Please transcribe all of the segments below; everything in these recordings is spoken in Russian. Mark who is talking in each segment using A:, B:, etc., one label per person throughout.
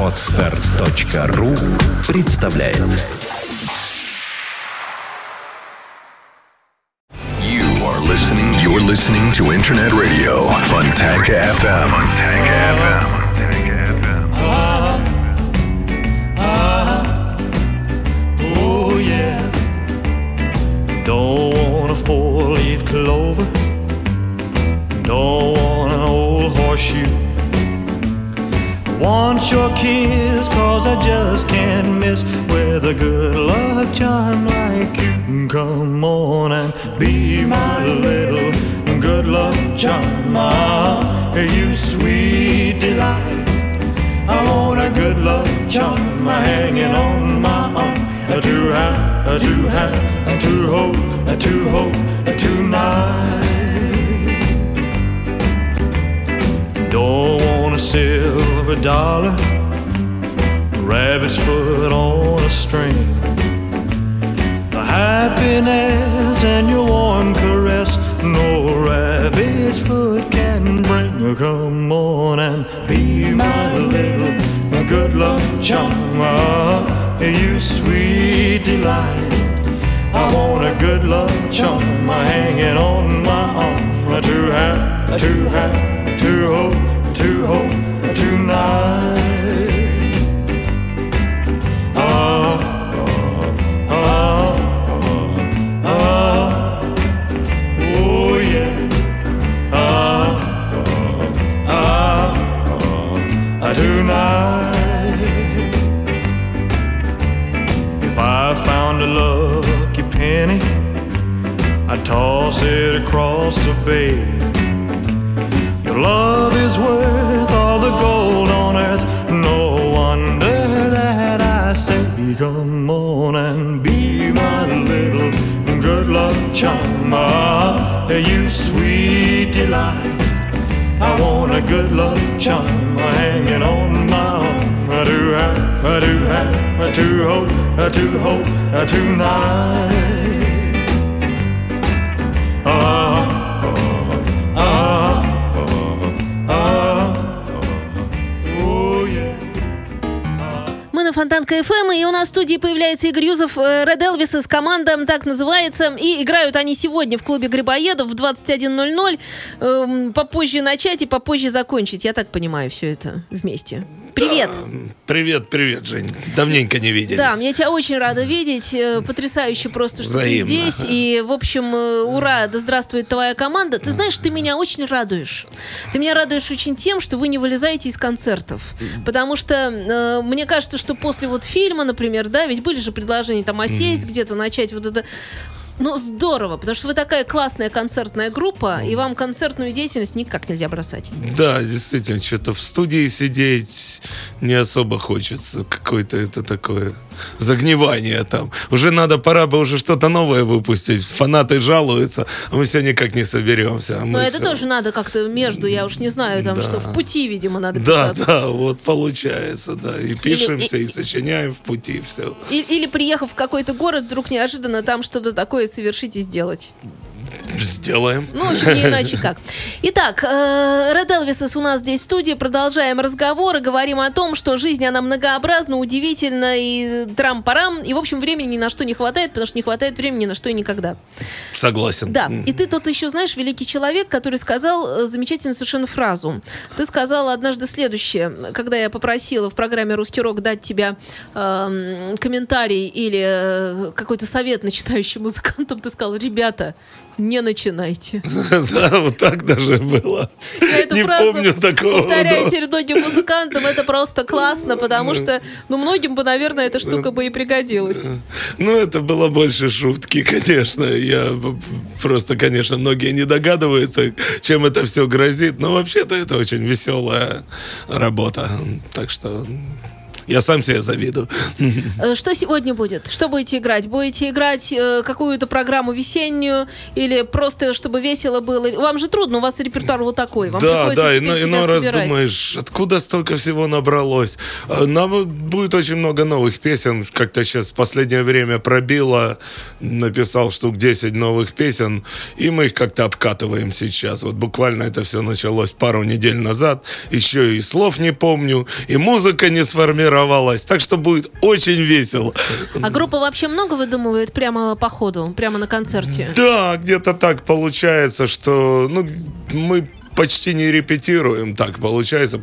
A: Отстар.ру представляет
B: You are listening. You're listening to Internet Radio Fontanka FM. Fontanka
C: Oh yeah. Don't want a four-leaf clover. Don't want an old horseshoe. Want your kiss, cause I just can't miss with a good luck charm like you. Come on and be my little good luck charm. Ah, you sweet delight. I want a good luck charm hanging on my arm. To have, to have, to hold, to hold tonight. Don't a silver dollar, rabbit's foot on a string. The happiness and your warm caress, no rabbit's foot can bring. Come on and be my little good luck charm. You sweet delight. I want a good luck charm hanging on my arm to have, to have, to hold, to hold
D: появляется Игорь Юзов, э, Red Elvis из команда так называется. И играют они сегодня в клубе Грибоедов в 21.00. Эм, попозже начать и попозже закончить. Я так понимаю все это вместе. Привет.
E: Привет, привет, Жень. Давненько не виделись.
D: Да, я тебя очень рада видеть. Э, Потрясающе просто, что
E: Взаимно.
D: ты здесь. И, в общем, э, ура, да здравствует твоя команда. Ты знаешь, ты меня очень радуешь. Ты меня радуешь очень тем, что вы не вылезаете из концертов. Потому что э, мне кажется, что после вот фильма, например, да, ведь были же предложения там осесть, где-то начать вот это... Ну, здорово, потому что вы такая классная концертная группа, и вам концертную деятельность никак нельзя бросать.
E: Да, действительно, что-то в студии сидеть не особо хочется. Какое-то это такое загнивание там. Уже надо, пора бы уже что-то новое выпустить. Фанаты жалуются, а мы все никак не соберемся. А
D: Но это
E: всё-
D: тоже надо как-то между, я уж не знаю, там
E: Да.
D: что, в пути, видимо, надо
E: Да,
D: писаться.
E: да, вот получается, да. И пишемся,
D: и-
E: и сочиняем в пути, все.
D: И- Или, приехав в какой-то город, вдруг неожиданно там что-то такое совершить и сделать.
E: Сделаем.
D: Ну, не иначе как. Итак, э, Ред Элвисес у нас здесь в студии. Продолжаем разговор и говорим о том, что жизнь, она многообразна, удивительна и трам-парам. И, в общем, времени ни на что не хватает, потому что не хватает времени ни на что и никогда.
E: Согласен.
D: Да, и ты тут еще знаешь, великий человек, который сказал э, замечательную совершенно фразу. Ты сказала однажды следующее, когда я попросила в программе «Русский рок» дать тебе эм, комментарий или э, какой-то совет начинающим музыкантам, ты сказала, ребята, не начинайте.
E: Да, вот так даже было. Не помню такого.
D: Теперь многим музыкантам, это просто классно, потому что, ну, многим бы, наверное, эта штука бы и пригодилась.
E: Ну, это было больше шутки, конечно. Я просто, конечно, многие не догадываются, чем это все грозит. Но вообще-то это очень веселая работа. Так что Я сам себе завидую.
D: Э, Что сегодня будет? Что будете играть? Будете играть э, какую-то программу весеннюю или просто чтобы весело было? Вам же трудно, у вас репертуар вот такой. Вам
E: Да, да,
D: теперь
E: иной, раз
D: собирать.
E: думаешь, откуда столько всего набралось. А, Нам будет очень много новых песен. Как-то сейчас в последнее время пробило, написал штук 10 новых песен, и мы их как-то обкатываем сейчас. Вот буквально это все началось пару недель назад. Еще и слов не помню, и музыка не сформировалась. Так что будет очень весело.
D: А группа вообще много выдумывает прямо по ходу, прямо на концерте?
E: Да, где-то так получается, что ну, мы почти не репетируем, так получается,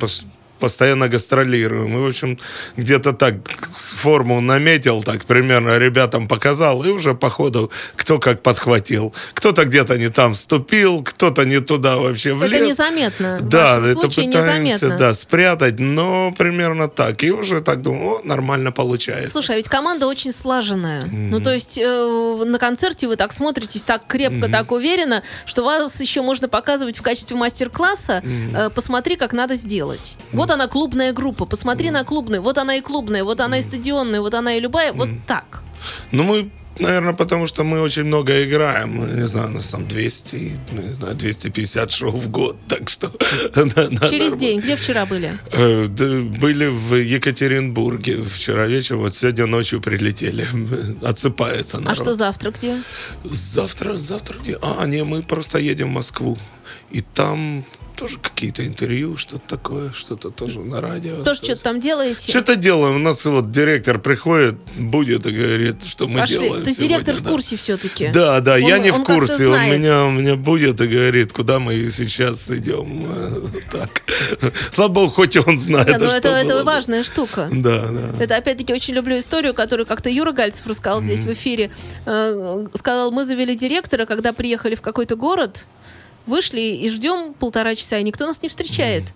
E: постоянно гастролируем. И, в общем, где-то так форму наметил, так примерно ребятам показал, и уже по ходу кто как подхватил. Кто-то где-то не там вступил, кто-то не туда вообще влез.
D: Это незаметно. В
E: Да,
D: вашем
E: это
D: случае
E: пытаемся
D: незаметно.
E: да, спрятать, но примерно так. И уже так думаю, о, нормально получается.
D: Слушай, а ведь команда очень слаженная. Ну, то есть э, на концерте вы так смотритесь, так крепко, так уверенно, что вас еще можно показывать в качестве мастер-класса. э, посмотри, как надо сделать. Вот она клубная группа. Посмотри на клубную. Вот она и клубная, вот она и стадионная, вот она и любая. Вот так.
E: Ну, мы, наверное, потому что мы очень много играем. Не знаю, у нас там 200, ну, не знаю, 250 шоу в год, так что...
D: Через день. Где вчера были?
E: Э, Были в Екатеринбурге вчера вечером, вот сегодня ночью прилетели. Отсыпается народ.
D: А что завтра где?
E: Завтра, завтра где? А, не, мы просто едем в Москву. И там тоже какие-то интервью, что-то такое, что-то тоже на радио.
D: Тоже что-то там делаете?
E: Что-то делаем. У нас вот директор приходит, будет и говорит, что мы
D: Пошли.
E: делаем
D: То есть
E: сегодня,
D: директор в курсе все-таки?
E: Да, да, я
D: Он-
E: не
D: он
E: в курсе. Он меня, меня будет и говорит, куда мы сейчас идем. Так. Слава богу, хоть он знает,
D: Да, ну
E: что
D: это, это важная штука.
E: Да, да.
D: Это опять-таки очень люблю историю, которую как-то Юра Гальцев рассказал здесь в эфире. Э, Сказал, мы завели директора, когда приехали в какой-то город, вышли и ждем полтора часа, и никто нас не встречает.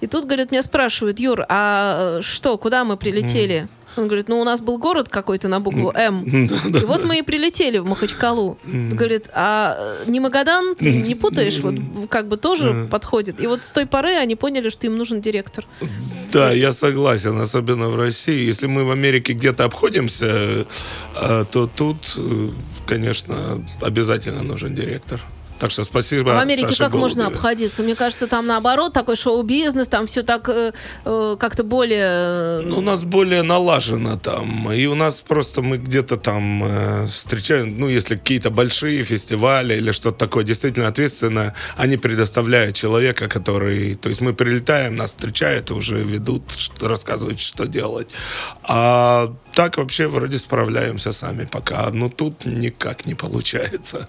D: И тут, говорят, меня спрашивают, Юр, а э, что, куда мы прилетели? Он говорит, ну у нас был город какой-то на букву М. И вот мы и прилетели в Махачкалу. Говорит, а э, не Магадан, ты не путаешь? Вот как бы тоже подходит. И вот с той поры они поняли, что им нужен директор.
E: Да, я согласен, особенно в России. Если мы в Америке где-то обходимся, э, то тут, конечно, обязательно нужен директор. Так что спасибо.
D: А в Америке
E: Саше
D: как можно
E: Голубевой.
D: обходиться? Мне кажется, там наоборот такой шоу-бизнес, там все так э, э, как-то более... э,
E: Ну, у нас более налажено там. И у нас просто мы где-то там э, встречаем, ну, если какие-то большие фестивали или что-то такое действительно ответственное, они предоставляют человека, который... То есть мы прилетаем, нас встречают, уже ведут, что, рассказывают, что делать. А так вообще вроде справляемся сами пока. Но тут никак не получается.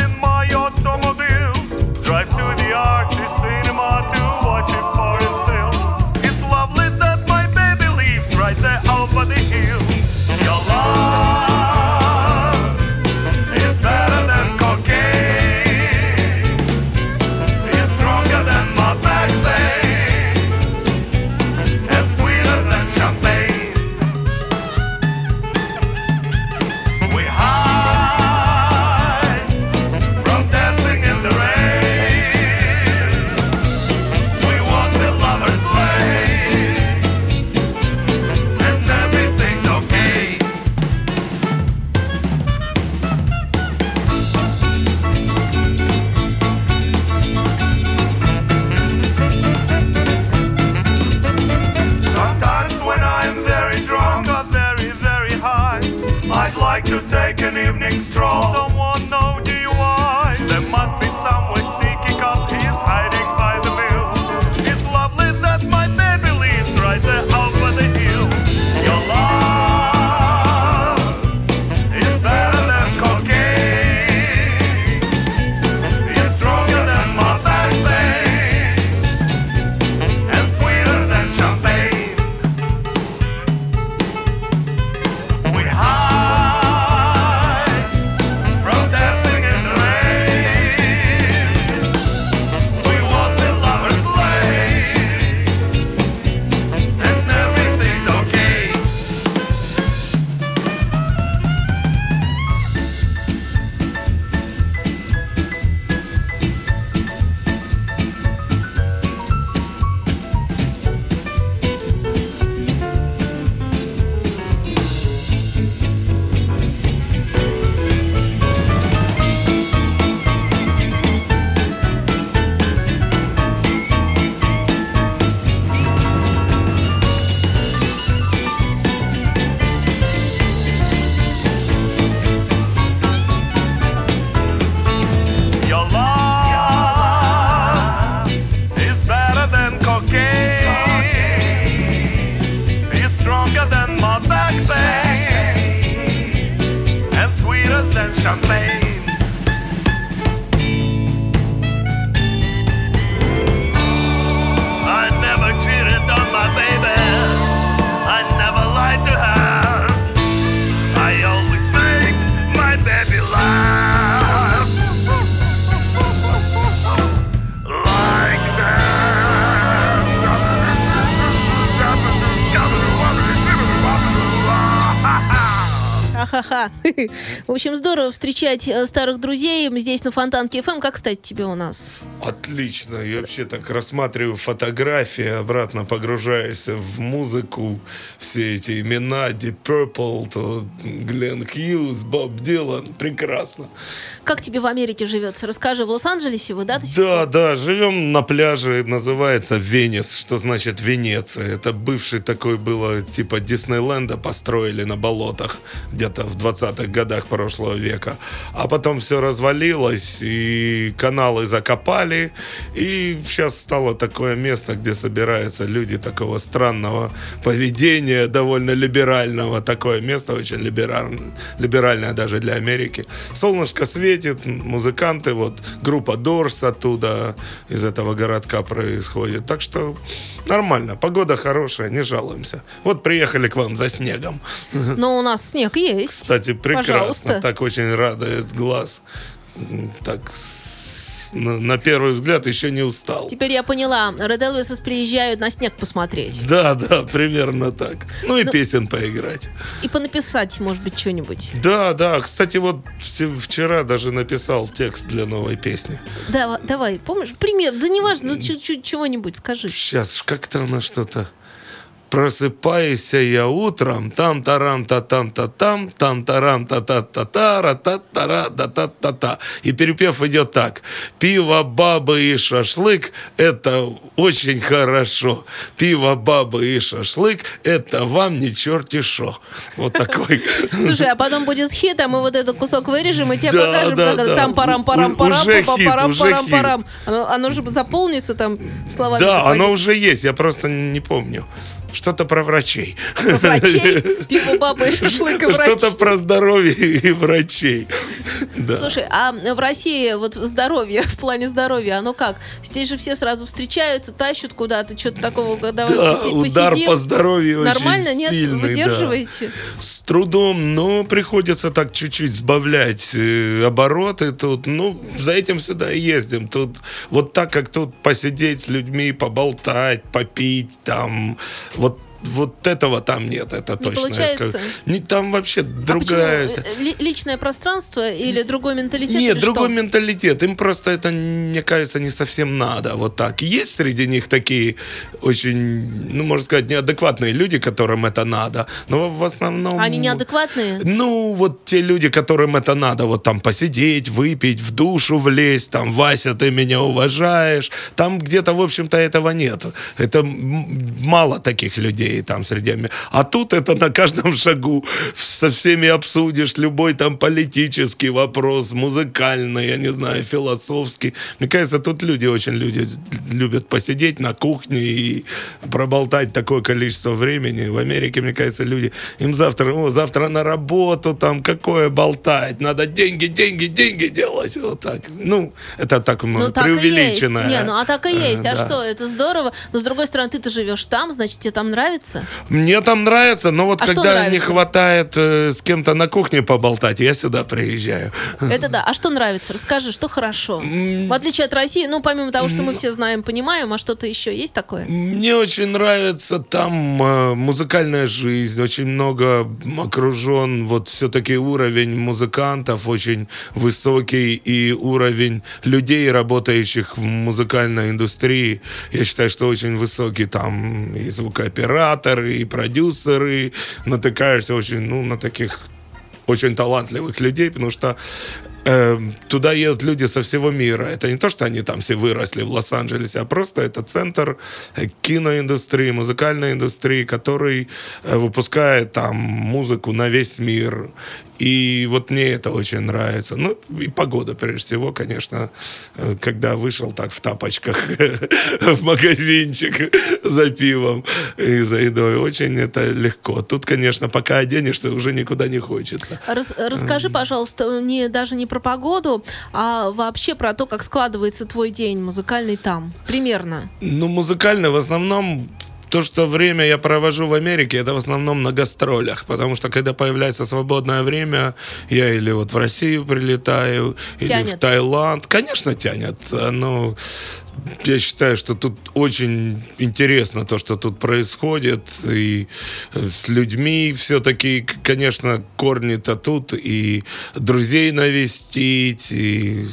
D: Ха-ха-ха. В общем, здорово встречать э, старых друзей здесь на Фонтанке ФМ. Как, кстати, тебе у нас?
E: Отлично. Я вообще так рассматриваю фотографии, обратно погружаюсь в музыку, все эти имена, Deep Purple, то Глен Хьюз, Боб Дилан. Прекрасно.
D: Как тебе в Америке живется? Расскажи, в Лос-Анджелесе вы, да?
E: Да, да, живем на пляже, называется Венес, что значит Венеция. Это бывший такой было, типа Диснейленда построили на болотах где-то в 20-х годах прошлого века. А потом все развалилось, и каналы закопали, и сейчас стало такое место, где собираются люди такого странного поведения, довольно либерального. Такое место очень либеральное, либеральное даже для Америки. Солнышко светит, музыканты, вот группа Дорс оттуда, из этого городка происходит. Так что нормально, погода хорошая, не жалуемся. Вот приехали к вам за снегом.
D: Но у нас снег есть.
E: Кстати, прекрасно,
D: Пожалуйста.
E: так очень радует глаз. Так на, на первый взгляд еще не устал.
D: Теперь я поняла, Red Elvises приезжают на снег посмотреть.
E: Да, да, примерно так. Ну и песен поиграть.
D: И понаписать, может быть, что-нибудь.
E: Да, да. Кстати, вот вчера даже написал текст для новой песни.
D: Давай, давай, помнишь? Пример, да неважно, ну, чуть-чуть чего-нибудь скажи.
E: Сейчас, как-то она что-то... Просыпаюсь я утром, там тарам та там та там там тарам та та та та ра та та ра да та та та И перепев идет так. Пиво, бабы и шашлык – это очень хорошо. Пиво, бабы и шашлык – это вам не черти шо. Вот такой.
D: Слушай, а потом будет хит, а мы вот этот кусок вырежем и тебе
E: Да,
D: покажем,
E: да,
D: как
E: да.
D: там парам парам
E: У-
D: парам
E: уже
D: па-
E: хит,
D: парам
E: уже
D: парам
E: хит.
D: парам. Оно, оно же заполнится там словами.
E: Да, оно уже есть, я просто не помню. Что-то про врачей.
D: Врачей, пиво, баба и шашлык и врач.
E: Что-то про здоровье и врачей. Да.
D: Слушай, а в России вот здоровье, в плане здоровья, оно как? Здесь же все сразу встречаются, тащут куда-то, что-то такого, давай
E: Да,
D: поси-
E: удар
D: посидим.
E: по здоровью
D: Нормально,
E: очень
D: нет?
E: сильный. да.
D: Выдерживаете?
E: С трудом, но приходится так чуть-чуть сбавлять э, обороты тут. Ну, за этим сюда и ездим. Тут вот так, как тут посидеть с людьми, поболтать, попить, там, вот этого там нет, это точно. я
D: получается?
E: скажу. Не, там вообще
D: А
E: другая...
D: почему? Э, ли- личное пространство или другой менталитет?
E: Нет, другой
D: что?
E: менталитет. Им просто это, мне кажется, не совсем надо. Вот так. Есть среди них такие очень, ну, можно сказать, неадекватные люди, которым это надо. Но в основном...
D: Они неадекватные?
E: Ну, вот те люди, которым это надо, вот там посидеть, выпить, в душу влезть, там, Вася, ты меня уважаешь. Там где-то, в общем-то, этого нет. Это мало таких людей там среди... А тут это на каждом шагу со всеми обсудишь любой там политический вопрос, музыкальный, я не знаю, философский. Мне кажется, тут люди очень люди любят посидеть на кухне и проболтать такое количество времени. В Америке, мне кажется, люди, им завтра, о, завтра на работу, там, какое болтать, надо деньги, деньги, деньги делать. Вот так. Ну, это так
D: Ну, и
E: преувеличено.
D: Не, ну, а так и есть. А
E: да.
D: что, это здорово. Но, с другой стороны, ты-то живешь там, значит, тебе там нравится?
E: Мне там нравится, но вот
D: А
E: когда не
D: нравится?
E: хватает э, с кем-то на кухне поболтать, я сюда приезжаю.
D: Это да. А что нравится? Расскажи, что хорошо? В отличие от России, ну, помимо того, что мы все знаем, понимаем, а что-то еще есть такое?
E: Мне очень нравится там э, музыкальная жизнь, очень много окружен, вот все-таки уровень музыкантов очень высокий, и уровень людей, работающих в музыкальной индустрии, я считаю, что очень высокий, там и звукооператоры, и продюсеры, натыкаешься очень, ну, на таких очень талантливых людей, потому что э, туда едут люди со всего мира. Это не то, что они там все выросли в Лос-Анджелесе, а просто это центр э, киноиндустрии, музыкальной индустрии, который э, выпускает там музыку на весь мир. И вот мне это очень нравится. Ну, и погода, прежде всего, конечно, э, когда вышел так в тапочках в магазинчик за пивом и за едой, очень это легко. Тут, конечно, пока оденешься, уже никуда не хочется.
D: Рас- расскажи, пожалуйста, не даже не про погоду, а вообще про то, как складывается твой день музыкальный там. Примерно.
E: Ну, музыкально в основном то, что время я провожу в Америке, это в основном на гастролях, потому что когда появляется свободное время, я или вот в Россию прилетаю, или в
D: Тянет.
E: Таиланд. Конечно, тянет, но я считаю, что тут очень интересно то, что тут происходит, и с людьми все-таки, конечно, корни-то тут, и друзей навестить, и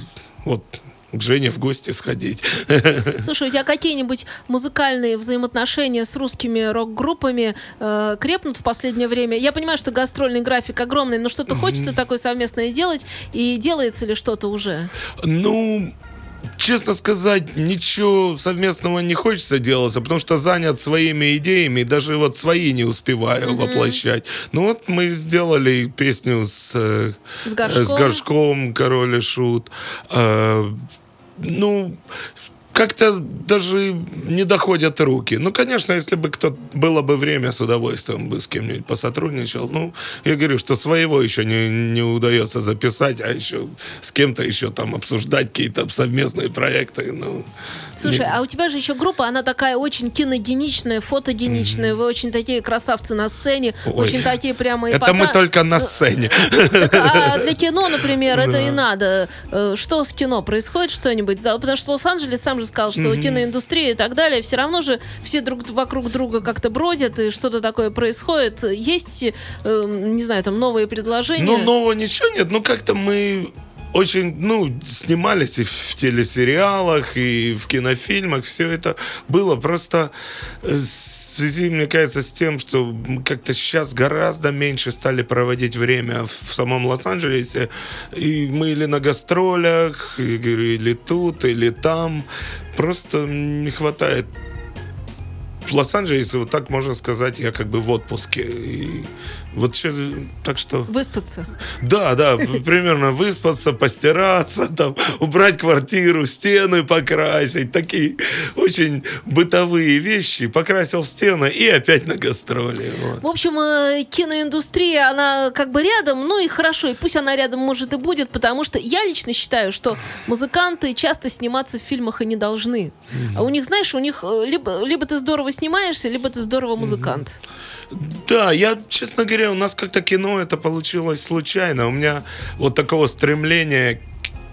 E: вот к Жене в гости сходить.
D: Слушай, у тебя какие-нибудь музыкальные взаимоотношения с русскими рок-группами э, крепнут в последнее время? Я понимаю, что гастрольный график огромный, но что-то хочется такое совместное делать, и делается ли что-то уже?
E: Ну, честно сказать, ничего совместного не хочется делать, потому что занят своими идеями, и даже вот свои не успеваю воплощать. Ну вот мы сделали песню с, э,
D: С Горшком.
E: э, с Горшком «Король и Шут». Э, ну, как-то даже не доходят руки. Ну, конечно, если бы кто было бы время, с удовольствием бы с кем-нибудь посотрудничал. Ну, я говорю, что своего еще не, не удается записать, а еще с кем-то еще там обсуждать какие-то совместные проекты. Ну,
D: Слушай, а у тебя же еще группа, она такая очень киногеничная, фотогеничная, вы очень такие красавцы на сцене,
E: Ой.
D: очень такие прямо...
E: это мы только на сцене.
D: Так, а для кино, например, это и надо. Э, Что с кино? Происходит что-нибудь? Потому что Лос-Анджелес сам же сказал, что киноиндустрия и так далее, все равно же все друг вокруг друга как-то бродят, и что-то такое происходит. Есть, э, не знаю, там новые предложения?
E: Ну, нового ничего нет. Ну, как-то мы очень, ну, снимались и в телесериалах, и в кинофильмах. Все это было просто э, связи, мне кажется, с тем, что как-то сейчас гораздо меньше стали проводить время в самом Лос-Анджелесе. И мы или на гастролях, или тут, или там. Просто не хватает в Лос-Анджелесе, вот так можно сказать, я как бы в отпуске. И вот щас- так что...
D: Выспаться.
E: Да, да, примерно выспаться, постираться, там, убрать квартиру, стены покрасить, такие очень бытовые вещи. Покрасил стены и опять на гастроли. вот.
D: В общем, э, киноиндустрия, она как бы рядом, ну и хорошо, и пусть она рядом, может, и будет, потому что я лично считаю, что музыканты часто сниматься в фильмах и не должны. А у них, знаешь, у них э, либо, либо ты здорово снимаешься, либо ты здорово музыкант.
E: Да, я, честно говоря, у нас как-то кино это получилось случайно. У меня вот такого стремления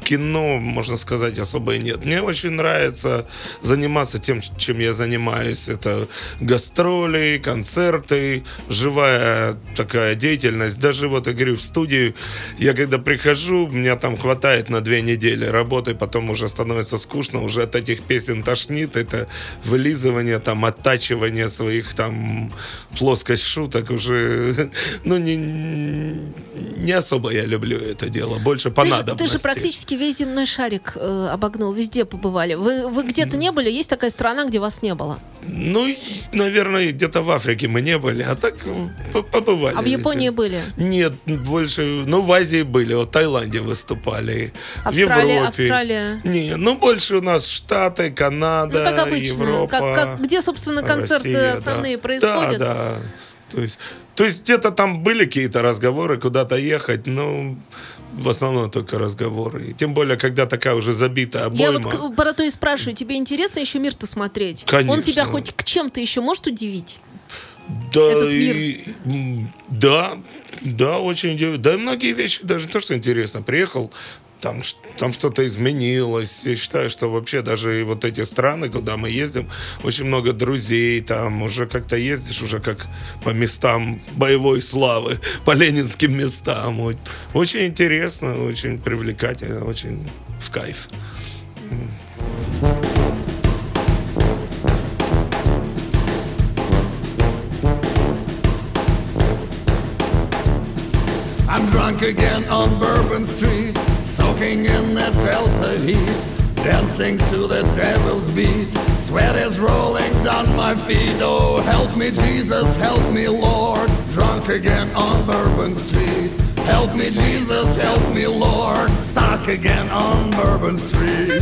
E: кино, можно сказать, особо и нет. Мне очень нравится заниматься тем, чем я занимаюсь. Это гастроли, концерты, живая такая деятельность. Даже вот, я говорю, в студию я когда прихожу, меня там хватает на две недели работы, потом уже становится скучно, уже от этих песен тошнит. Это вылизывание, там, оттачивание своих там плоскость шуток уже, ну, не, не особо я люблю это дело. Больше по
D: Ты же, ты
E: надобности.
D: же практически весь земной шарик э, обогнул, везде побывали. Вы, вы где-то не были? Есть такая страна, где вас не было?
E: Ну, наверное, где-то в Африке мы не были, а так п- побывали.
D: А в
E: везде.
D: Японии были?
E: Нет, больше, ну, в Азии были, вот в Таиланде выступали,
D: Австралия,
E: в Европе.
D: Австралия.
E: Не, ну, больше у нас Штаты, Канада,
D: Ну, как обычно.
E: Европа.
D: Как, как- где, собственно, концерты
E: Россия,
D: основные
E: да.
D: происходят?
E: Да, да. То есть, то есть где-то там были какие-то разговоры, куда-то ехать, но в основном только разговоры. И тем более, когда такая уже забитая
D: Я
E: обойма.
D: вот к- про то и спрашиваю, тебе интересно еще мир-то смотреть?
E: Конечно.
D: Он тебя хоть к чем-то еще может удивить?
E: Да,
D: этот мир.
E: и- да, да, очень удивительно. Да, и многие вещи даже то, что интересно. Приехал, там, там что-то изменилось. Я считаю, что вообще даже и вот эти страны, куда мы ездим, очень много друзей, там уже как-то ездишь уже как по местам боевой славы, по ленинским местам. Вот. Очень интересно, очень привлекательно, очень в кайф.
F: I'm drunk again on Bourbon Street, soaking in that Delta heat, dancing to the devil's beat. Sweat is rolling down my feet. Oh, help me, Jesus, help me, Lord. Drunk again on Bourbon Street. Help me, Jesus, help me, Lord. Stuck again on Bourbon Street.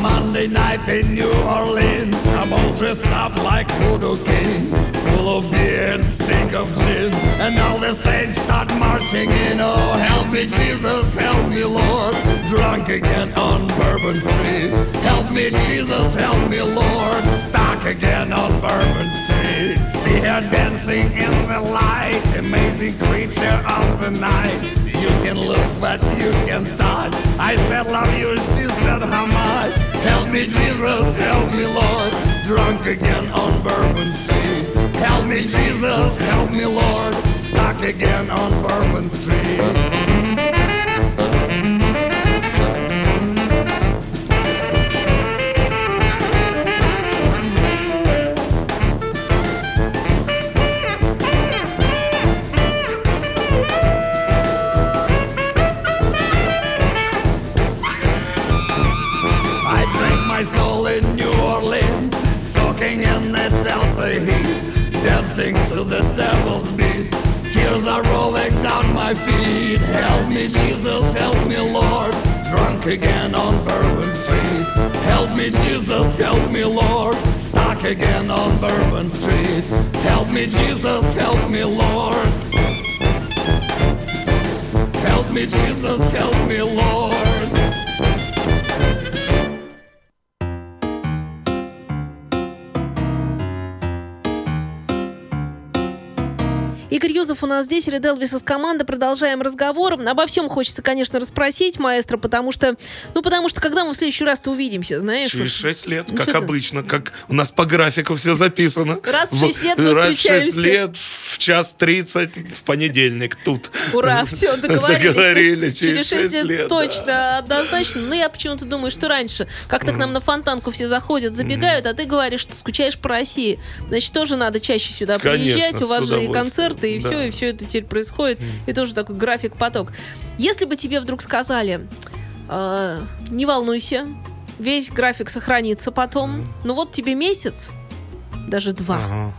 F: Monday night in New Orleans, I'm all dressed up like Voodoo King, full of beer and stink of gin, and all the saints start marching in. Oh, help me, Jesus, help me, Lord, drunk again on Bourbon Street. Help me, Jesus, help me, Lord, stuck again on Bourbon Street. See her dancing in the light, amazing creature of the night. You can look, but you can touch. I said, love you, she said, how much? Help me, Jesus, help me, Lord. Drunk again on Bourbon Street. Help me, Jesus, help me, Lord. Stuck again on Bourbon Street. My feet. Help me, Jesus, help me, Lord. Drunk again on Bourbon Street. Help me, Jesus, help me, Lord. Stuck again on Bourbon Street. Help me, Jesus, help me, Lord. Help me, Jesus, help me, Lord.
D: У нас здесь, Ред Элвис из команды. Продолжаем разговор. Обо всем хочется, конечно, расспросить, маэстро, потому что, ну, потому что когда мы в следующий раз-то увидимся, знаешь?
E: Через 6 лет,
D: Ну,
E: как
D: ты?
E: обычно, как у нас по графику все записано.
D: Раз в шесть лет мы
E: Раз в 6
D: встречаемся.
E: лет, в час 30, в понедельник, тут.
D: Ура, все, договорились.
E: Договорились,
D: Через 6 лет,
E: лет,
D: точно, однозначно. Ну, я почему-то думаю, что раньше. Как-то к нам на фонтанку все заходят, забегают, а ты говоришь, что скучаешь по России. Значит, тоже надо чаще сюда
E: Конечно,
D: приезжать. У вас же и концерты, и
E: да.
D: все, и все это теперь происходит. И тоже такой график-поток. Если бы тебе вдруг сказали, э, не волнуйся, весь график сохранится потом, ну вот тебе месяц, даже два.
E: Ага.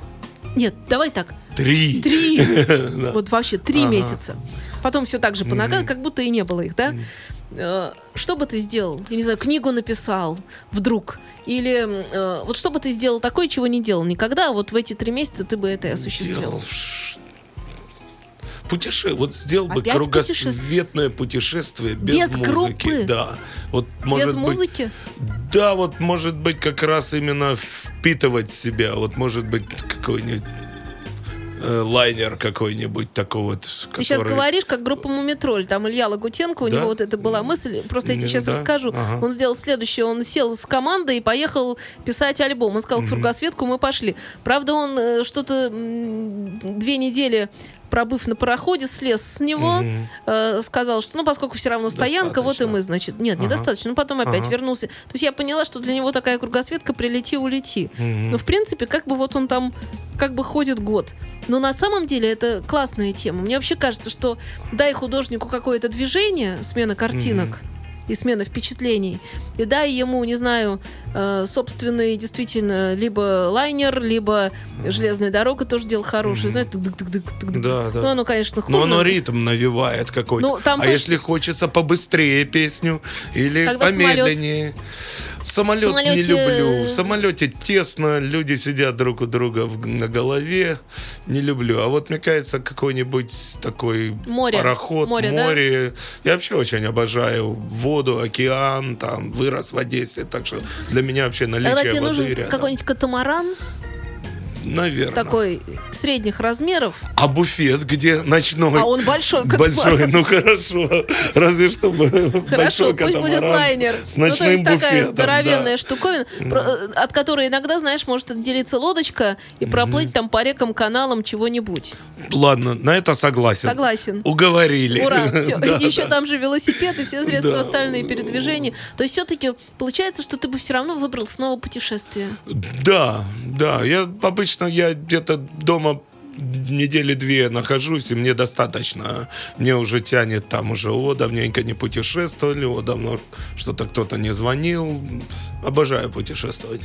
D: Нет, давай так,
E: Три.
D: Три. Вот вообще три месяца. Потом все так же по ногам, как будто и не было их, да? Э, Что бы ты сделал? Я не знаю, книгу написал вдруг? Или э, вот что бы ты сделал такое, чего не делал никогда, а вот в эти три месяца ты бы это и осуществил?
E: Делал Путеше... Вот сделал бы
D: Опять
E: кругосветное путешествие без,
D: Без
E: музыки.
D: группы?
E: Да. Вот, может
D: Без
E: быть,
D: музыки?
E: Да, вот может быть как раз именно впитывать себя. Вот может быть какой-нибудь э, лайнер какой-нибудь такой вот.
D: Ты сейчас говоришь, как группа Мумитроль. Там Илья Лагутенко, у
E: Да?
D: него вот это была мысль. Просто я тебе сейчас
E: да?
D: расскажу.
E: Ага.
D: Он сделал следующее. Он сел с командой и поехал писать альбом. Он сказал, в кругосветку мы пошли. Правда, он э, что-то две недели пробыв на пароходе, слез с него, э, сказал, что ну, поскольку все равно стоянка, вот и мы, значит, нет,
E: Ага.
D: недостаточно. Ну, потом опять
E: Ага.
D: вернулся. То есть я поняла, что для него такая кругосветка прилети, улети. Ну, в принципе, как бы вот он там как бы ходит год. Но на самом деле это классная тема. Мне вообще кажется, что дай художнику какое-то движение, смена картинок и смена впечатлений, и дай ему, не знаю, э, собственный действительно либо лайнер, либо железная дорога, тоже дело хорошее. Знаете, тык-дык-тык-дык-тык-дык.
E: Да, да.
D: Ну, оно, конечно, хуже.
E: Но оно ритм навевает какой-то.
D: Ну, там
E: а если хочется побыстрее песню или
D: Тогда
E: помедленнее? Самолет
D: В самолете-
E: не люблю. В самолете тесно, люди сидят друг у друга в- на голове. Не люблю. А вот, мне кажется, какой-нибудь такой
D: Море.
E: пароход,
D: Море, да?
E: море. Я вообще очень обожаю воду, океан, там, вырос в Одессе. Так что для меня вообще наличие
D: Тогда тебе
E: воды
D: нужен
E: рядом.
D: какой-нибудь катамаран
E: Наверное.
D: такой средних размеров,
E: А буфет где ночной?
D: а он большой катамаран.
E: Большой, ну хорошо. Разве что большой
D: пусть будет лайнер.
E: с
D: ну, то
E: ночным
D: есть такая
E: буфетом.
D: здоровенная
E: да.
D: штуковина, э, от которой иногда, знаешь, может отделиться лодочка и проплыть там по рекам, каналам чего-нибудь.
E: Ладно, на это согласен.
D: Согласен.
E: Уговорили.
D: Ура, все.
E: Да,
D: Еще
E: да.
D: там же велосипед и все средства
E: Да.
D: остальные передвижения. То есть все-таки получается, что ты бы все равно выбрал снова путешествие.
E: Да, да. Я обычно обычно я где-то дома
G: недели две нахожусь, и мне достаточно. Мне уже тянет там уже, о, давненько не путешествовали, о, давно что-то кто-то не звонил. Обожаю путешествовать.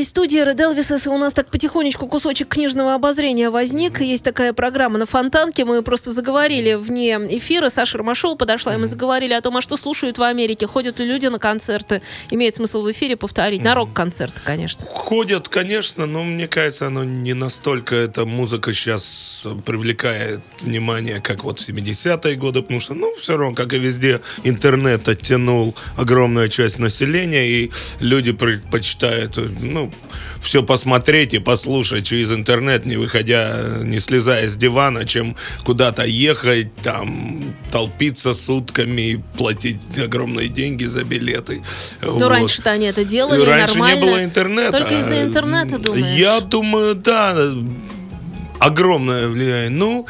D: Здесь в студии, Ред Элвисес, и у нас так потихонечку кусочек книжного обозрения возник. Есть такая программа на Фонтанке, мы просто заговорили вне эфира, Саша Ромашова подошла, и мы заговорили о том, а что слушают в Америке, ходят ли люди на концерты. Имеет смысл в эфире повторить, на рок-концерты, конечно.
E: Ходят, конечно, но мне кажется, оно не настолько эта музыка сейчас привлекает внимание, как вот в 70-е годы, потому что, ну, все равно, как и везде, интернет оттянул огромную часть населения, и люди предпочитают, ну, все посмотреть и послушать через интернет, не выходя, не слезая с дивана, чем куда-то ехать, там, толпиться сутками, платить огромные деньги за билеты.
D: Ну, раньше-то они это делали,
E: Раньше
D: нормально.
E: не было интернета.
D: Только из-за интернета, думаешь?
E: Я думаю, да, огромное влияние. Ну,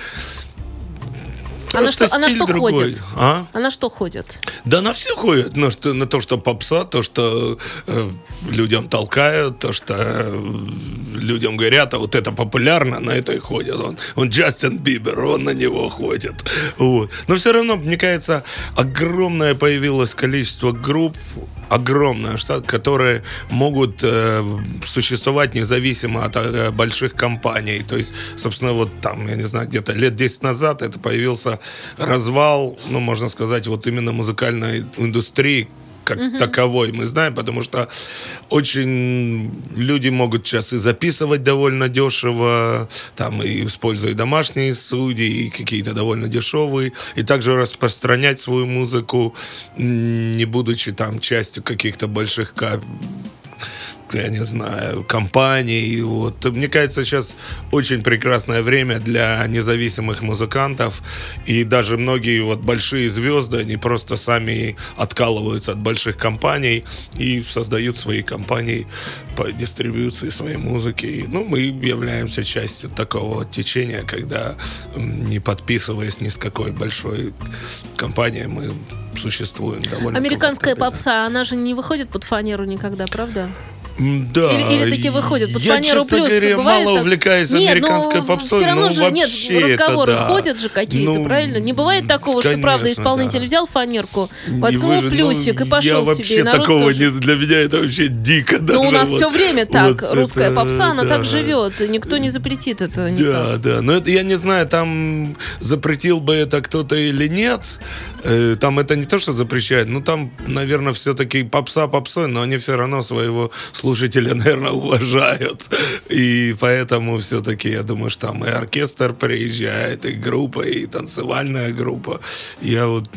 D: А на
E: просто
D: что- а на
E: стиль
D: что
E: другой.
D: ходят?
E: А?
D: А на что ходят?
E: Да на все ходят. На, что, на то, что попса, то, что э, людям толкают, то, что э, людям говорят, а вот это популярно, на это и ходят. Он, он Джастин Бибер, он на него ходит. Вот. Но все равно, мне кажется, огромное появилось количество групп, огромное, что, которые могут э, существовать независимо от э, больших компаний. То есть, собственно, вот там, я не знаю, где-то лет 10 назад это появился развал, ну, можно сказать, вот именно музыкальной индустрии, как таковой мы знаем, потому что очень люди могут сейчас и записывать довольно дешево, там и используя домашние студии, и какие-то довольно дешевые, и также распространять свою музыку, не будучи там частью каких-то больших я не знаю, компаний. Вот. Мне кажется, сейчас очень прекрасное время для независимых музыкантов. И даже многие вот большие звезды, они просто сами откалываются от больших компаний и создают свои компании по дистрибьюции своей музыки. И, ну, мы являемся частью такого течения, когда, не подписываясь ни с какой большой компанией, мы существуем довольно
D: Американская попса, она же не выходит под фанеру никогда, правда?
E: Да.
D: Или, или такие выходят под
E: Я,
D: фанеру
E: честно
D: плюс.
E: говоря,
D: бывает
E: мало
D: так?
E: увлекаюсь
D: Нет,
E: американской
D: ну,
E: попсой,
D: Все равно
E: ну,
D: же нет, разговоры
E: да.
D: ходят же какие-то,
E: Ну,
D: правильно? Не бывает такого, что, правда,
E: конечно,
D: исполнитель
E: да.
D: взял фанерку,
E: И
D: воткнул
E: же, ну,
D: плюсик и
E: Я
D: пошел
E: вообще
D: себе. И
E: такого
D: тоже.
E: не... Для меня это вообще дико
D: Ну,
E: даже.
D: у нас
E: вот-
D: все время так.
E: вот
D: Русская
E: это,
D: попса, она
E: да.
D: так живет. и Никто не запретит это никак.
E: Да, да. Но это я не знаю, там запретил бы это кто-то или нет. Э, Там это не то, что запрещает, ну там, наверное, все-таки попса попсой, но они все равно своего слушателя, наверное, уважают. И поэтому все-таки, я думаю, что там и оркестр приезжает, и группа, и танцевальная группа. Я вот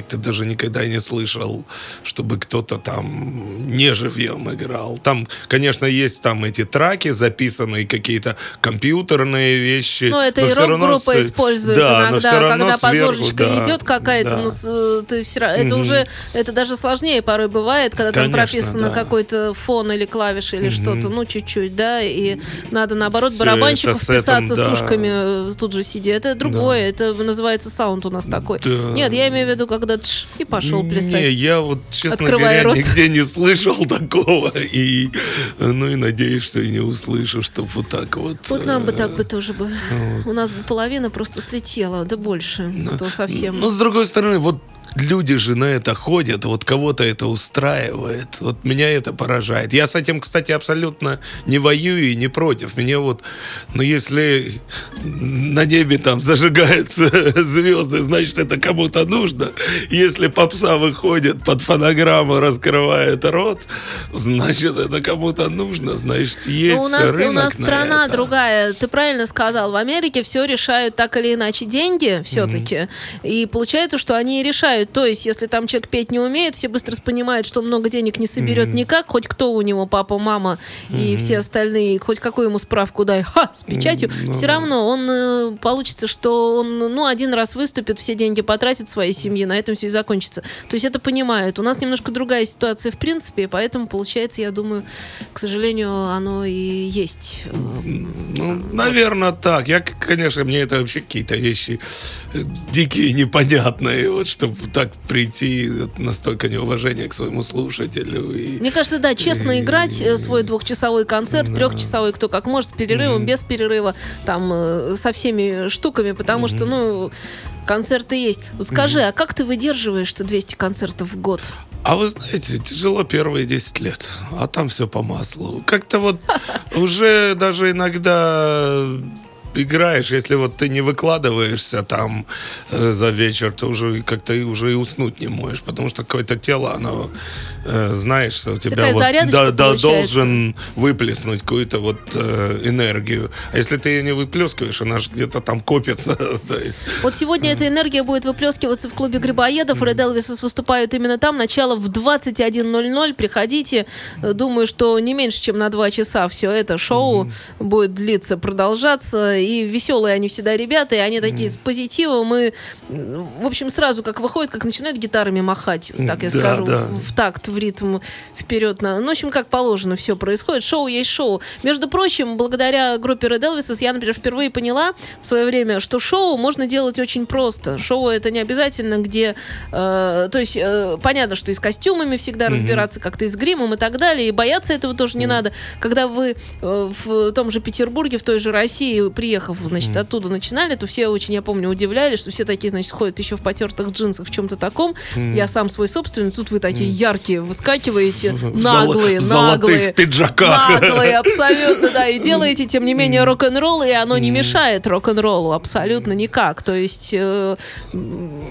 E: как-то даже никогда не слышал, чтобы кто-то там не живьем играл. Там, конечно, есть там эти траки записанные, какие-то компьютерные вещи.
D: Ну, это
E: но
D: и рок-группа
E: с-
D: использует
E: да, но
D: иногда, когда
E: сверху,
D: подложечка
E: да,
D: идет какая-то,
E: да.
D: ну, с- ты все равно, это уже, это даже сложнее порой бывает, когда там
E: Конечно,
D: прописано
E: да.
D: какой-то фон или клавиши или что-то, ну, чуть-чуть, да, и надо, наоборот,
E: Всё
D: барабанщику
E: с
D: вписаться с
E: да.
D: ушками э, тут же сидя. Это другое, это называется саунд у нас такой.
E: Да.
D: Нет, я имею в виду, когда тш, и пошел плясать.
E: Не, я вот, честно
D: Открывая
E: говоря,
D: рот.
E: нигде не слышал такого. И, ну и надеюсь, что и не услышу, чтобы вот так вот.
D: Вот нам бы
E: э,
D: так бы тоже бы. У нас бы половина просто слетела, да больше, кто совсем.
E: Но с другой стороны, вот люди же на это ходят, вот кого-то это устраивает. Вот меня это поражает. Я с этим, кстати, абсолютно не воюю и не против. Мне вот, ну если на небе там зажигаются звезды, значит это кому-то нужно. Если попса выходит под фонограмму, раскрывает рот, значит это кому-то нужно. Значит есть
D: Ну, у нас,
E: рынок
D: у нас
E: на
D: страна
E: это.
D: другая. Ты правильно сказал. В Америке все решают так или иначе деньги все-таки. И получается, что они и решают. То есть, если там человек петь не умеет, все быстро понимают, что много денег не соберет никак. Хоть кто у него, папа, мама и все остальные, хоть какую ему справку дай, ха, с печатью,
E: ну
D: все равно он э, получится, что он, ну, один раз выступит, все деньги потратит своей семьи, на этом все и закончится. То есть это понимают. У нас немножко другая ситуация в принципе, поэтому получается, я думаю, к сожалению, оно и есть.
E: Ну, наверное, так. Я, конечно, мне это вообще какие-то вещи э, дикие, непонятные. Вот, чтобы так прийти, настолько неуважение к своему слушателю. И...
D: Мне кажется, да, честно играть э, свой двухчасовой концерт, трехчасовой, кто как может, с перерывом, без перерыва, там, э, со всеми штуками, потому что, ну, концерты есть. Вот скажи, а как ты выдерживаешь 200 концертов в год?
E: А вы знаете, тяжело первые 10 лет, а там все по маслу. Как-то вот уже даже иногда играешь, если вот ты не выкладываешься там э, за вечер, то уже как-то уже и уснуть не можешь, потому что какое-то тело, оно, э, знаешь, что у тебя вот да, да, должен выплеснуть какую-то вот э, энергию. А если ты ее не выплескиваешь, она же где-то там копится. есть,
D: Вот сегодня эта энергия будет выплескиваться в клубе Грибоедов. Ред Элвисос выступают именно там. Начало в 21.00. Приходите. Э, Думаю, что не меньше, чем на два часа все это шоу будет длиться, продолжаться. И веселые они всегда ребята, и они такие с позитивом. И, в общем, сразу как выходят, как начинают гитарами махать, так я
E: Да,
D: скажу,
E: да.
D: в, в такт, в ритм вперед. На... Ну, в общем, как положено все происходит. Шоу есть шоу. Между прочим, благодаря группе Red Elvis я, например, впервые поняла в свое время, что шоу можно делать очень просто. Шоу это не обязательно, где... э, то есть, э, понятно, что и с костюмами всегда разбираться, как-то и с гримом и так далее, и бояться этого тоже не надо. Когда вы э, в том же Петербурге, в той же России, приехав, значит, оттуда начинали, то все очень, я помню, удивлялись, что все такие, значит, ходят еще в потертых джинсах, в чем-то таком. Я сам свой собственный, тут вы такие яркие, выскакиваете, наглые,
E: золо-
D: наглые.
E: пиджаках.
D: Наглые, абсолютно, да. И делаете, тем не менее, рок-н-ролл, и оно не мешает рок-н-роллу абсолютно никак. То есть, э,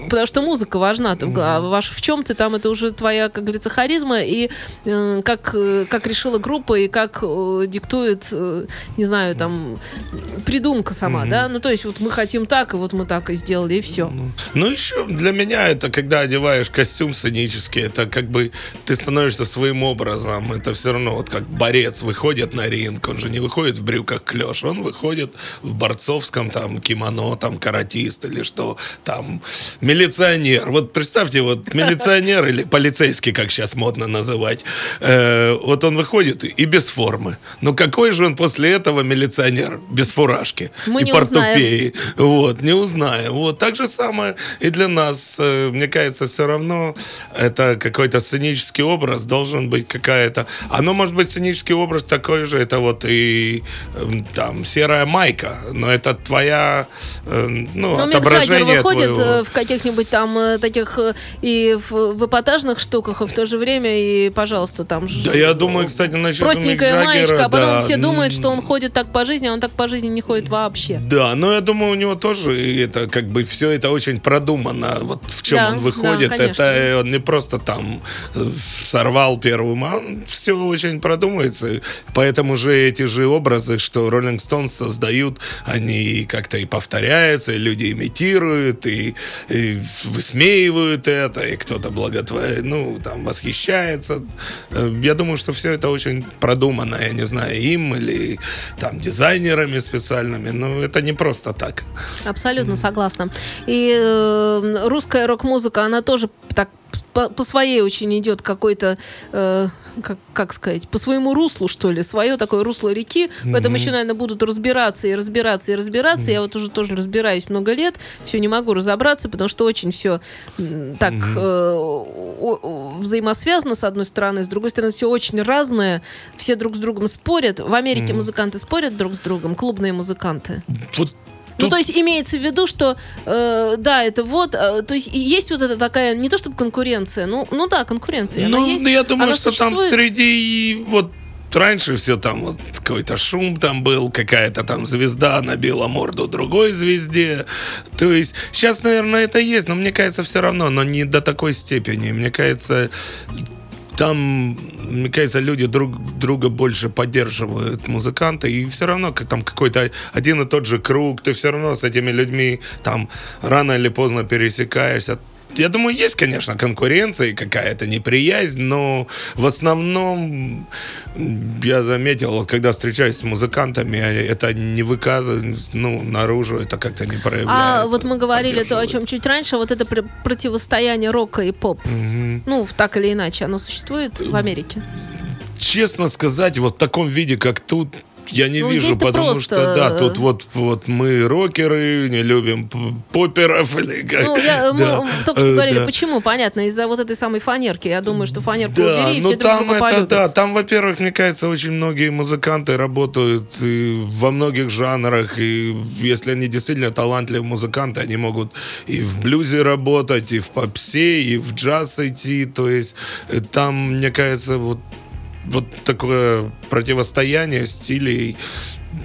D: потому что музыка важна. Ты, а ваш, в чем ты там, это уже твоя, как говорится, харизма, и э, как, э, как решила группа, и как э, диктует, э, не знаю, там, придумка сама, да? Ну, то есть, вот мы хотим так, и вот мы так и сделали, и все.
E: Ну, еще для меня это, когда одеваешь костюм сценический, это как бы ты становишься своим образом. Это все равно вот как борец выходит на ринг, он же не выходит в брюках клеш, он выходит в борцовском там кимоно, там каратист или что, там милиционер. Вот представьте, вот милиционер или полицейский, как сейчас модно называть, э, вот он выходит и без формы. Но какой же он после этого милиционер без фуражки? Палочки
D: Мы
E: и портупеи. Вот, не узнаем. Вот, так же самое и для нас. Э, Мне кажется, все равно это какой-то сценический образ должен быть какая-то... Оно может быть сценический образ такой же, это вот и эм, там серая майка, но это твоя, э, ну,
D: Ну, Мик Джаггер
E: отображение
D: выходит
E: твоего.
D: э, в каких-нибудь там э, таких и в, в эпатажных штуках, и в то же время, и, пожалуйста, там...
E: Да, я думаю, кстати, насчет
D: Простенькая
E: Мик
D: маечка,
E: Джаггера,
D: а потом
E: да,
D: все думают, что он ходит так по жизни, а он так по жизни не ходит вообще.
E: Да, но я думаю, у него тоже это как бы все это очень продумано. Вот в чем
D: Да,
E: он
D: да,
E: выходит,
D: конечно.
E: это он не просто там э, сорвал первым, а все очень продумывается. Поэтому же эти же образы, что Rolling Stones создают, они как-то и повторяются, и люди имитируют, и, и высмеивают это, и кто-то благотворит, ну, там, восхищается. Э, Я думаю, что все это очень продумано, я не знаю, им или там дизайнерами специальными, но это не просто так.
D: Абсолютно согласна. И э, русская рок-музыка, она тоже так по, по своей очень идет какой-то, э, как, как сказать, по своему руслу, что ли, свое такое русло реки. В этом еще, наверное, будут разбираться и разбираться и разбираться. Я вот уже тоже разбираюсь много лет, все не могу разобраться, потому что очень все так э, о- о- взаимосвязано, с одной стороны, с другой стороны, все очень разное, все друг с другом спорят. В Америке музыканты спорят друг с другом, клубные музыканты.
E: Вот
D: Ну, то есть имеется в виду, что э, да, это вот, э, то есть есть вот эта такая, не то чтобы конкуренция, ну, ну да, конкуренция.
E: Ну,
D: есть,
E: я думаю, что там
D: существует.
E: среди вот раньше все там вот какой-то шум там был, какая-то там звезда набила морду другой звезде. То есть сейчас, наверное, это есть, но мне кажется, все равно, но не до такой степени. Мне кажется, там, мне кажется, люди друг друга больше поддерживают музыканты, и все равно там какой-то один и тот же круг, ты все равно с этими людьми там рано или поздно пересекаешься. Я думаю, есть, конечно, конкуренция и какая-то неприязнь, но в основном я заметил, вот когда встречаюсь с музыкантами, это не выказывает, ну, наружу это как-то не проявляется.
D: А вот мы говорили то, о чем чуть раньше, вот это пр- противостояние рока и поп. Ну, в- так или иначе, оно существует в Америке.
E: Честно сказать, вот в таком виде, как тут, я не
D: Ну,
E: вижу, потому
D: просто,
E: что, да, тут вот, вот мы рокеры, не любим поперов или как.
D: Ну, я, мы
E: Да,
D: только что
E: э,
D: говорили,
E: да.
D: почему, понятно, из-за вот этой самой фанерки. Я думаю, что фанерку
E: Да,
D: убери, и
E: ну
D: все друг
E: там
D: друга
E: это,
D: полюбят.
E: да, там, во-первых, мне кажется, очень многие музыканты работают во многих жанрах, и если они действительно талантливые музыканты, они могут и в блюзе работать, и в попсе, и в джаз идти, то есть э, там, мне кажется, вот вот такое противостояние стилей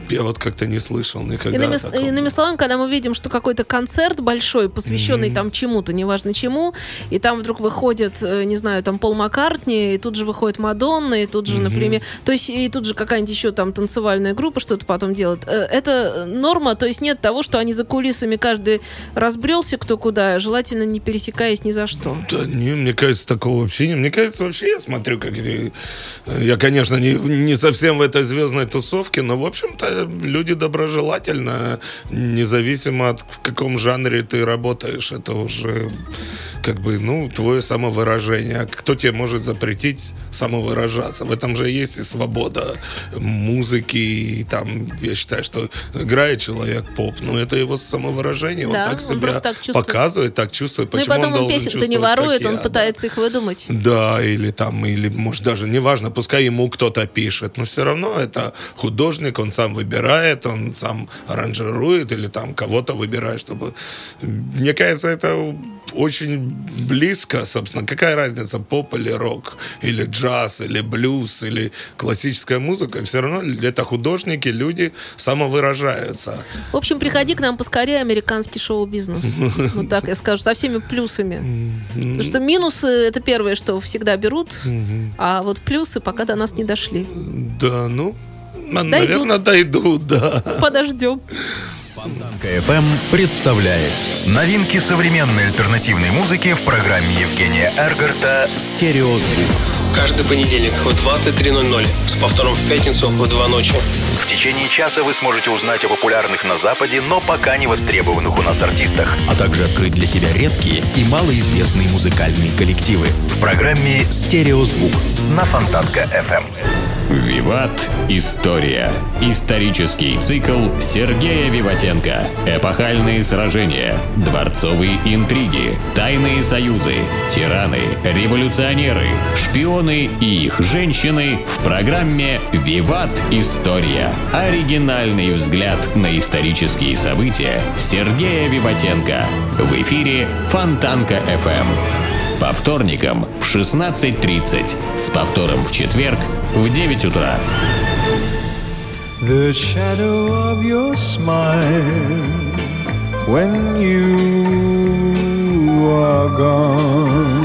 E: я вот как-то не слышал никогда.
D: Иными,
E: такого.
D: иными словами, когда мы видим, что какой-то концерт большой, посвященный там чему-то, неважно чему, и там вдруг выходит, э, не знаю, там Пол Маккартни, и тут же выходит Мадонна, и тут же, например, то есть и тут же какая-нибудь еще там танцевальная группа что-то потом делает. Э, Это норма, то есть нет того, что они за кулисами каждый разбрелся кто куда, желательно не пересекаясь ни за что.
E: Да не, мне кажется, такого вообще нет. Мне кажется, вообще я смотрю, как... э, Я, конечно, не, не совсем в этой звездной тусовке, но, в общем-то, люди доброжелательно, независимо от в каком жанре ты работаешь. Это уже как бы, ну, твое самовыражение. А Кто тебе может запретить самовыражаться? В этом же есть и свобода музыки. И там, я считаю, что играет человек поп, но это его самовыражение.
D: Да,
E: он так
D: он
E: себя
D: так чувствует.
E: показывает, так чувствует.
D: Ну и
E: Почему
D: потом он,
E: должен
D: песен-то не ворует, он
E: я, да?
D: пытается их выдумать.
E: Да, или там, или, может, даже неважно, пускай ему кто-то пишет, но все равно это художник, он сам выбирает, он сам аранжирует или там кого-то выбирает, чтобы... Мне кажется, это очень близко, собственно. Какая разница, поп или рок, или джаз, или блюз, или классическая музыка, все равно это художники, люди самовыражаются.
D: В общем, приходи к нам поскорее, американский шоу-бизнес. Вот так я скажу, со всеми плюсами. Потому что минусы — это первое, что всегда берут, а вот плюсы пока до нас не дошли.
E: Да, ну, наверное, дойдут, да.
D: Подождем.
B: КФМ представляет новинки современной альтернативной музыки в программе Евгения Эргарта
H: Стереозвук.
I: Каждый понедельник в 23.00 с повтором в пятницу в 2 ночи.
B: В течение часа вы сможете узнать о популярных на Западе, но пока не востребованных у нас артистах.
J: а также открыть для себя редкие и малоизвестные музыкальные коллективы.
B: В программе
J: Стереозвук.
B: на Фонтанка FM.
J: Виват. История. Исторический цикл Сергея Виватенко. Эпохальные сражения. Дворцовые интриги. Тайные союзы. Тираны. Революционеры. Шпионы и их женщины в программе «Виват. История». Оригинальный взгляд на исторические события Сергея Виватенко. В эфире Фонтанка FM. По вторникам в 16.30. С повтором в четверг в 9 утра.
C: The shadow of your smile when you are gone.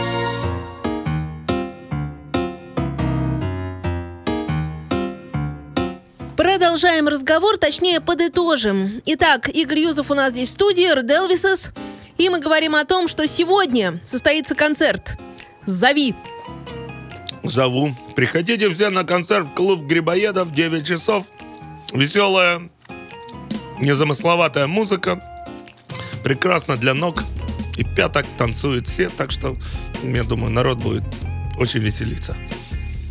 D: Продолжаем разговор, точнее подытожим. Итак, Игорь Юзов у нас здесь в студии, Elvises. И мы говорим о том, что сегодня состоится концерт. Зови.
E: Зову. Приходите все на концерт в клуб Грибоедов в 9 часов. Веселая, незамысловатая музыка. Прекрасно для ног и пяток танцуют все. Так что, я думаю, народ будет очень веселиться.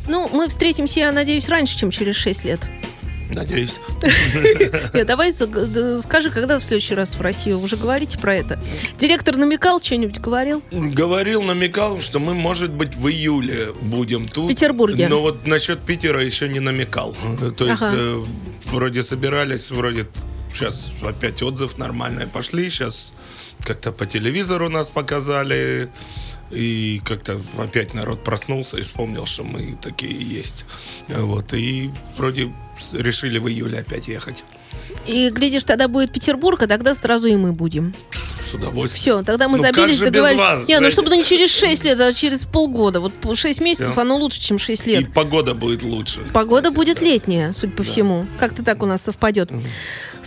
D: Ну, мы встретимся, я надеюсь, раньше, чем через 6 лет.
E: Надеюсь.
D: Нет, давай скажи, когда в следующий раз в Россию? Уже говорите про это. Директор намекал, что-нибудь говорил?
E: Говорил, намекал, что мы, может быть, в июле будем тут.
D: В Петербурге.
E: Но вот насчет Питера еще не намекал. То есть
D: Ага.
E: э, вроде собирались, вроде сейчас опять отзыв нормальные пошли, сейчас как-то по телевизору нас показали, и как-то опять народ проснулся и вспомнил, что мы такие есть. Вот, и вроде решили в июле опять ехать.
D: И, глядишь, тогда будет Петербург, а тогда сразу и мы будем.
E: С удовольствием.
D: Все, тогда мы
E: Ну,
D: забились, договорились.
E: вас,
D: не, ну
E: Женя?
D: чтобы не через 6 лет, а через полгода. Вот 6 месяцев,
E: Всё.
D: оно лучше, чем 6
E: И
D: лет.
E: погода будет лучше.
D: Погода будет летняя, судя по всему. Как-то так у нас совпадет.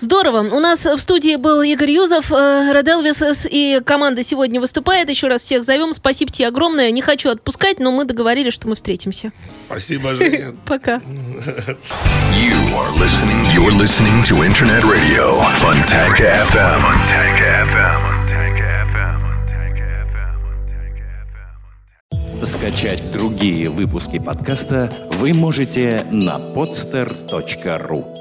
D: Здорово. У нас в студии был Игорь Юзов, э, Red Elvises, и команда сегодня выступает. Еще раз всех зовем. Спасибо тебе огромное. Не хочу отпускать, но мы договорились, что мы встретимся.
E: Спасибо, Женя.
D: Пока.
B: You are listening. You're listening to Internet Radio FM. FM.
A: Скачать другие выпуски подкаста вы можете на podster.ru.